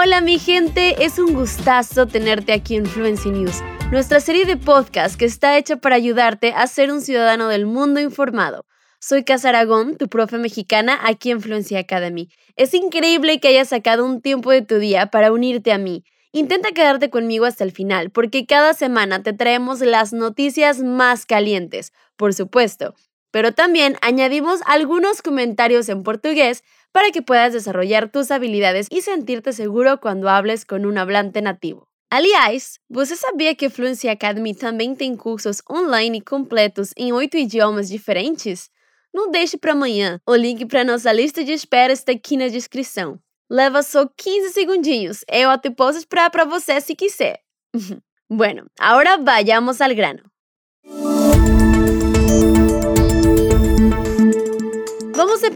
Hola mi gente, es un gustazo tenerte aquí en Fluency News, nuestra serie de podcast que está hecha para ayudarte a ser un ciudadano del mundo informado. Soy Casa Aragón, tu profe mexicana aquí en Fluency Academy. Es increíble que hayas sacado un tiempo de tu día para unirte a mí. Intenta quedarte conmigo hasta el final, porque cada semana te traemos las noticias más calientes, por supuesto, pero también añadimos algunos comentarios en portugués para que puedas desarrollar tus habilidades y sentirte seguro cuando hables con un hablante nativo. Aliás, você sabia que Fluency Academy também tem cursos online completos em oito idiomas diferentes? Não deixe para amanhã. O link para nossa lista de espera está aqui na descrição. Leva só 15 segundinhos. Eu te posso esperar para você se quiser. bueno, ahora vayamos al grano.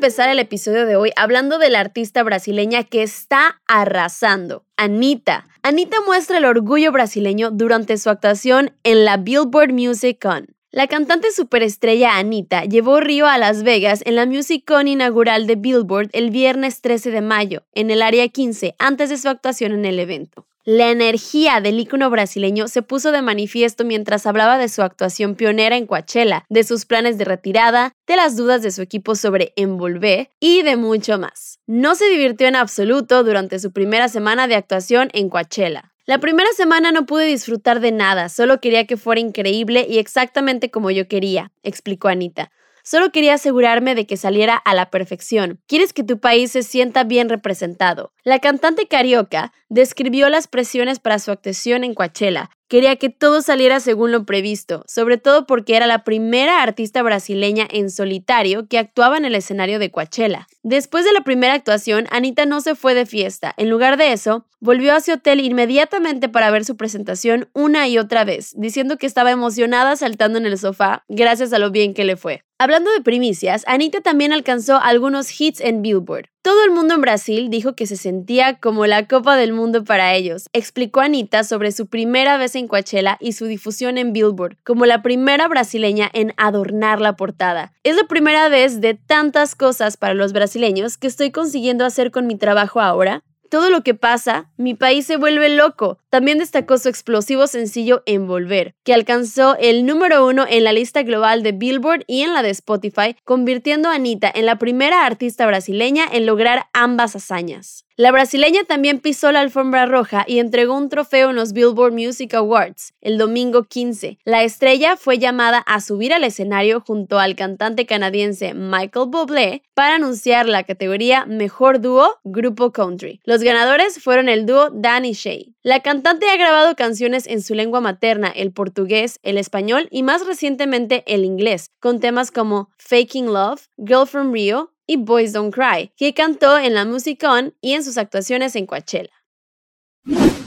Empezar el episodio de hoy hablando de la artista brasileña que está arrasando, Anita. Anita muestra el orgullo brasileño durante su actuación en la Billboard Music Con. La cantante superestrella Anita llevó Río a Las Vegas en la Music Con inaugural de Billboard el viernes 13 de mayo, en el área 15, antes de su actuación en el evento. La energía del ícono brasileño se puso de manifiesto mientras hablaba de su actuación pionera en Coachella, de sus planes de retirada, de las dudas de su equipo sobre Envolver y de mucho más. No se divirtió en absoluto durante su primera semana de actuación en Coachella. La primera semana no pude disfrutar de nada, solo quería que fuera increíble y exactamente como yo quería, explicó Anita. Solo quería asegurarme de que saliera a la perfección. Quieres que tu país se sienta bien representado. La cantante carioca describió las presiones para su actuación en Coachella. Quería que todo saliera según lo previsto, sobre todo porque era la primera artista brasileña en solitario que actuaba en el escenario de Coachella. Después de la primera actuación, Anita no se fue de fiesta. En lugar de eso, volvió a su hotel inmediatamente para ver su presentación una y otra vez, diciendo que estaba emocionada saltando en el sofá gracias a lo bien que le fue. Hablando de primicias, Anita también alcanzó algunos hits en Billboard. Todo el mundo en Brasil dijo que se sentía como la Copa del Mundo para ellos. Explicó Anita sobre su primera vez en Coachella y su difusión en Billboard, como la primera brasileña en adornar la portada. Es la primera vez de tantas cosas para los brasileños que estoy consiguiendo hacer con mi trabajo ahora todo lo que pasa, mi país se vuelve loco. También destacó su explosivo sencillo Envolver, que alcanzó el número uno en la lista global de Billboard y en la de Spotify, convirtiendo a Anita en la primera artista brasileña en lograr ambas hazañas. La brasileña también pisó la alfombra roja y entregó un trofeo en los Billboard Music Awards el domingo 15. La estrella fue llamada a subir al escenario junto al cantante canadiense Michael Bublé para anunciar la categoría Mejor Dúo Grupo Country. Los ganadores fueron el dúo Danny Shay. La cantante ha grabado canciones en su lengua materna, el portugués, el español y más recientemente el inglés, con temas como Faking Love, Girl from Rio, y Boys Don't Cry, que cantó en la Musicon y en sus actuaciones en Coachella.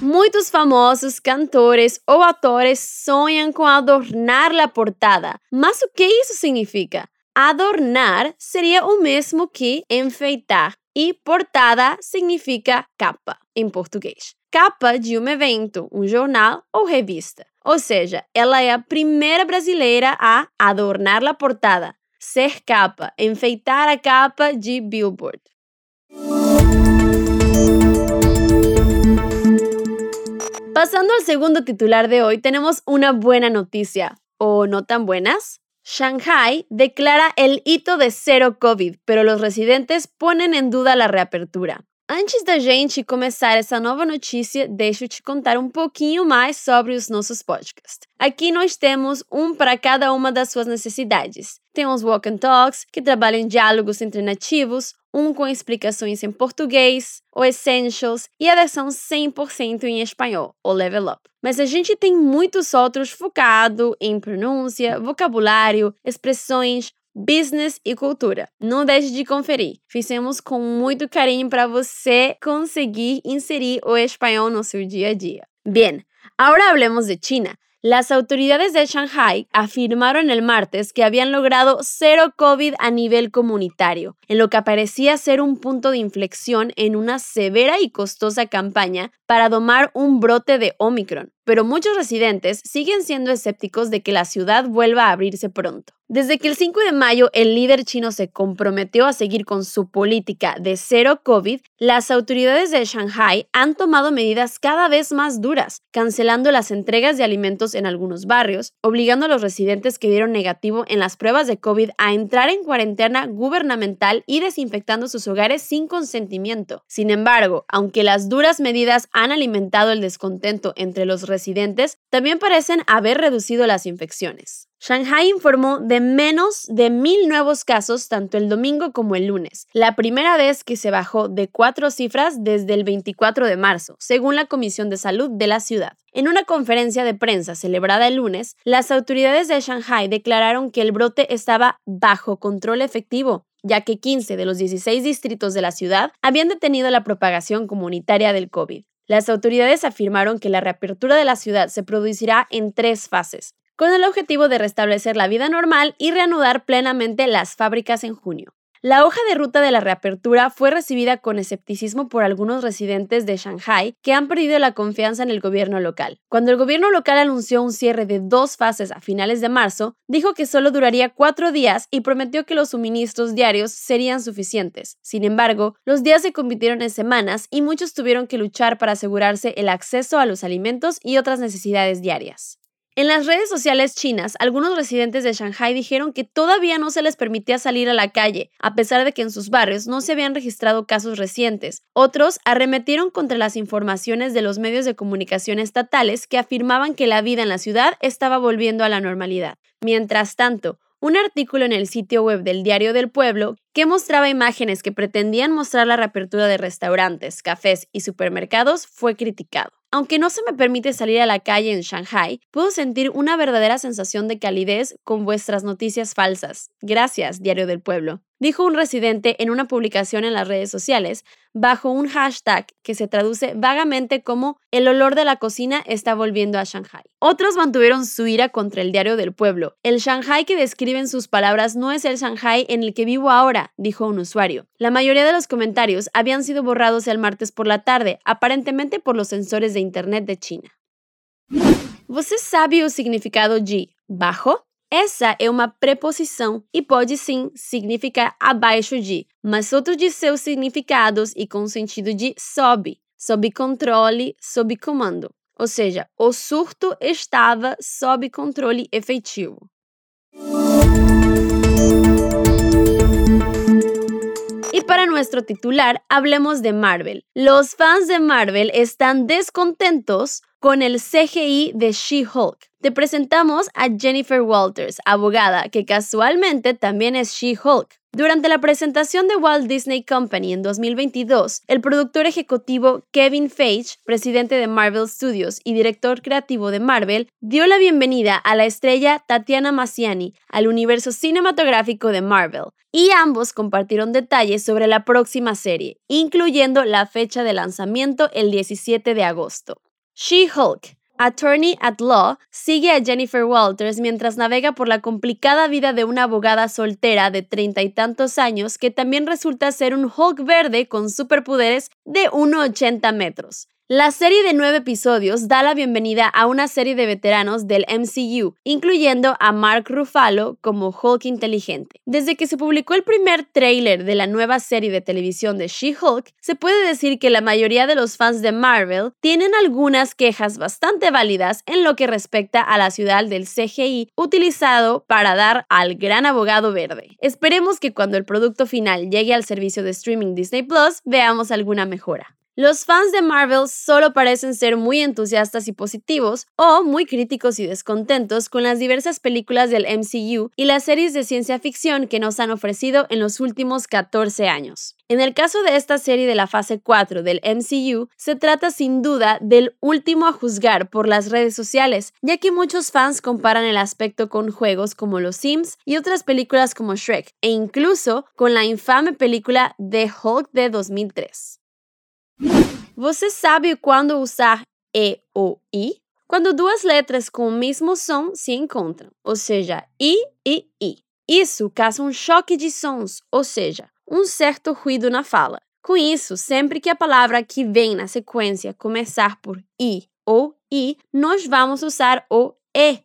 Muitos famosos cantores ou atores sonham com adornar a portada. Mas o que isso significa? Adornar seria o mesmo que enfeitar e portada significa capa em português. Capa de um evento, um jornal ou revista. Ou seja, ela é a primeira brasileira a adornar a portada, ser capa, enfeitar a capa de Billboard. Pasando al segundo titular de hoy, tenemos una buena noticia, o no tan buenas. Shanghai declara el hito de cero COVID, pero los residentes ponen en duda la reapertura. Antes da gente começar essa nova notícia, deixa eu te contar um pouquinho mais sobre os nossos podcasts. Aqui nós temos um para cada uma das suas necessidades. Temos Walk and Talks, que trabalham em diálogos entre nativos, um com explicações em português, o Essentials e a versão 100% em espanhol, o Level Up. Mas a gente tem muitos outros focados em pronúncia, vocabulário, expressões, business e cultura. Não deixe de conferir. Fizemos com muito carinho para você conseguir inserir o espanhol no seu dia a dia. Bien, ahora hablemos de China. Las autoridades de Shanghai afirmaron el martes que habían logrado cero COVID a nivel comunitario, en lo que parecía ser un punto de inflexión en una severa y costosa campaña para domar un brote de Omicron. Pero muchos residentes siguen siendo escépticos de que la ciudad vuelva a abrirse pronto. Desde que el 5 de mayo el líder chino se comprometió a seguir con su política de cero COVID, las autoridades de Shanghai han tomado medidas cada vez más duras, cancelando las entregas de alimentos en algunos barrios, obligando a los residentes que dieron negativo en las pruebas de COVID a entrar en cuarentena gubernamental y desinfectando sus hogares sin consentimiento. Sin embargo, aunque las duras medidas han alimentado el descontento entre los residentes, también parecen haber reducido las infecciones. Shanghai informó de menos de mil nuevos casos tanto el domingo como el lunes, la primera vez que se bajó de cuatro cifras desde el 24 de marzo, según la Comisión de Salud de la ciudad. En una conferencia de prensa celebrada el lunes, las autoridades de Shanghai declararon que el brote estaba bajo control efectivo, ya que 15 de los 16 distritos de la ciudad habían detenido la propagación comunitaria del COVID. Las autoridades afirmaron que la reapertura de la ciudad se producirá en tres fases con el objetivo de restablecer la vida normal y reanudar plenamente las fábricas en junio. La hoja de ruta de la reapertura fue recibida con escepticismo por algunos residentes de Shanghai que han perdido la confianza en el gobierno local. Cuando el gobierno local anunció un cierre de dos fases a finales de marzo, dijo que solo duraría cuatro días y prometió que los suministros diarios serían suficientes. Sin embargo, los días se convirtieron en semanas y muchos tuvieron que luchar para asegurarse el acceso a los alimentos y otras necesidades diarias. En las redes sociales chinas, algunos residentes de Shanghai dijeron que todavía no se les permitía salir a la calle, a pesar de que en sus barrios no se habían registrado casos recientes. Otros arremetieron contra las informaciones de los medios de comunicación estatales que afirmaban que la vida en la ciudad estaba volviendo a la normalidad. Mientras tanto, un artículo en el sitio web del Diario del Pueblo que mostraba imágenes que pretendían mostrar la reapertura de restaurantes, cafés y supermercados fue criticado. Aunque no se me permite salir a la calle en Shanghai, puedo sentir una verdadera sensación de calidez con vuestras noticias falsas. Gracias, Diario del Pueblo dijo un residente en una publicación en las redes sociales bajo un hashtag que se traduce vagamente como el olor de la cocina está volviendo a Shanghai. Otros mantuvieron su ira contra el diario del pueblo. El Shanghai que describen sus palabras no es el Shanghai en el que vivo ahora, dijo un usuario. La mayoría de los comentarios habían sido borrados el martes por la tarde, aparentemente por los sensores de Internet de China. ¿Você sabe o significado de bajo? Essa é uma preposição e pode sim significar abaixo de, mas outro de seus significados e com sentido de sob, sob controle, sob comando. Ou seja, o surto estava sob controle efetivo. Nuestro titular, hablemos de Marvel. Los fans de Marvel están descontentos con el CGI de She-Hulk. Te presentamos a Jennifer Walters, abogada, que casualmente también es She-Hulk. Durante la presentación de Walt Disney Company en 2022, el productor ejecutivo Kevin Feige, presidente de Marvel Studios y director creativo de Marvel, dio la bienvenida a la estrella Tatiana Massiani al universo cinematográfico de Marvel, y ambos compartieron detalles sobre la próxima serie, incluyendo la fecha de lanzamiento el 17 de agosto. She-Hulk, Attorney at Law, sigue a Jennifer Walters mientras navega por la complicada vida de una abogada soltera de treinta y tantos años que también resulta ser un Hulk verde con superpoderes de 1,80 metros. La serie de nueve episodios da la bienvenida a una serie de veteranos del MCU, incluyendo a Mark Ruffalo como Hulk inteligente. Desde que se publicó el primer tráiler de la nueva serie de televisión de She-Hulk, se puede decir que la mayoría de los fans de Marvel tienen algunas quejas bastante válidas en lo que respecta a la ciudad del CGI utilizado para dar al gran abogado verde. Esperemos que cuando el producto final llegue al servicio de streaming Disney Plus veamos alguna mejora. Los fans de Marvel solo parecen ser muy entusiastas y positivos o muy críticos y descontentos con las diversas películas del MCU y las series de ciencia ficción que nos han ofrecido en los últimos 14 años. En el caso de esta serie de la fase 4 del MCU, se trata sin duda del último a juzgar por las redes sociales, ya que muchos fans comparan el aspecto con juegos como Los Sims y otras películas como Shrek, e incluso con la infame película The Hulk de 2003. Você sabe quando usar E ou I? Quando duas letras com o mesmo som se encontram, ou seja, I e I. Isso causa um choque de sons, ou seja, um certo ruído na fala. Com isso, sempre que a palavra que vem na sequência começar por I ou e nós vamos usar o E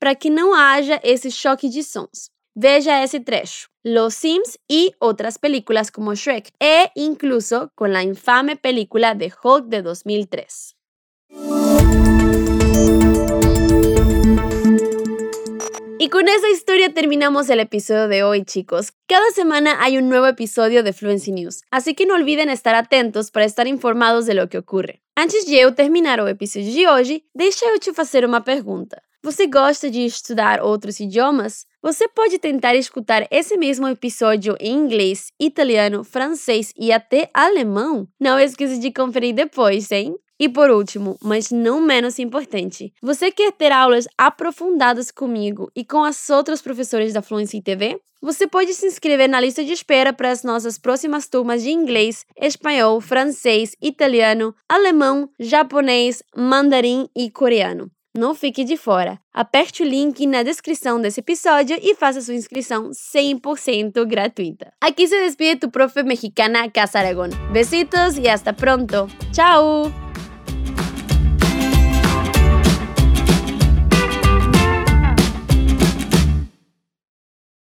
para que não haja esse choque de sons. Veja esse trecho. Los Sims y otras películas como Shrek e incluso con la infame película de Hulk de 2003. Y con esa historia terminamos el episodio de hoy, chicos. Cada semana hay un nuevo episodio de Fluency News, así que no olviden estar atentos para estar informados de lo que ocurre. Antes de terminar o episódio de hoje, deixa eu te fazer uma pergunta. Você gosta de estudar outros idiomas? Você pode tentar escutar esse mesmo episódio em inglês, italiano, francês e até alemão? Não esqueça de conferir depois, hein? E por último, mas não menos importante, você quer ter aulas aprofundadas comigo e com as outras professores da Fluency TV? Você pode se inscrever na lista de espera para as nossas próximas turmas de inglês, espanhol, francês, italiano, alemão, japonês, mandarim e coreano. Não fique de fora. Aperte o link na descrição desse episódio e faça sua inscrição 100% gratuita. Aqui se despide tu profe mexicana Casa Aragón. Besitos y hasta pronto. Chao!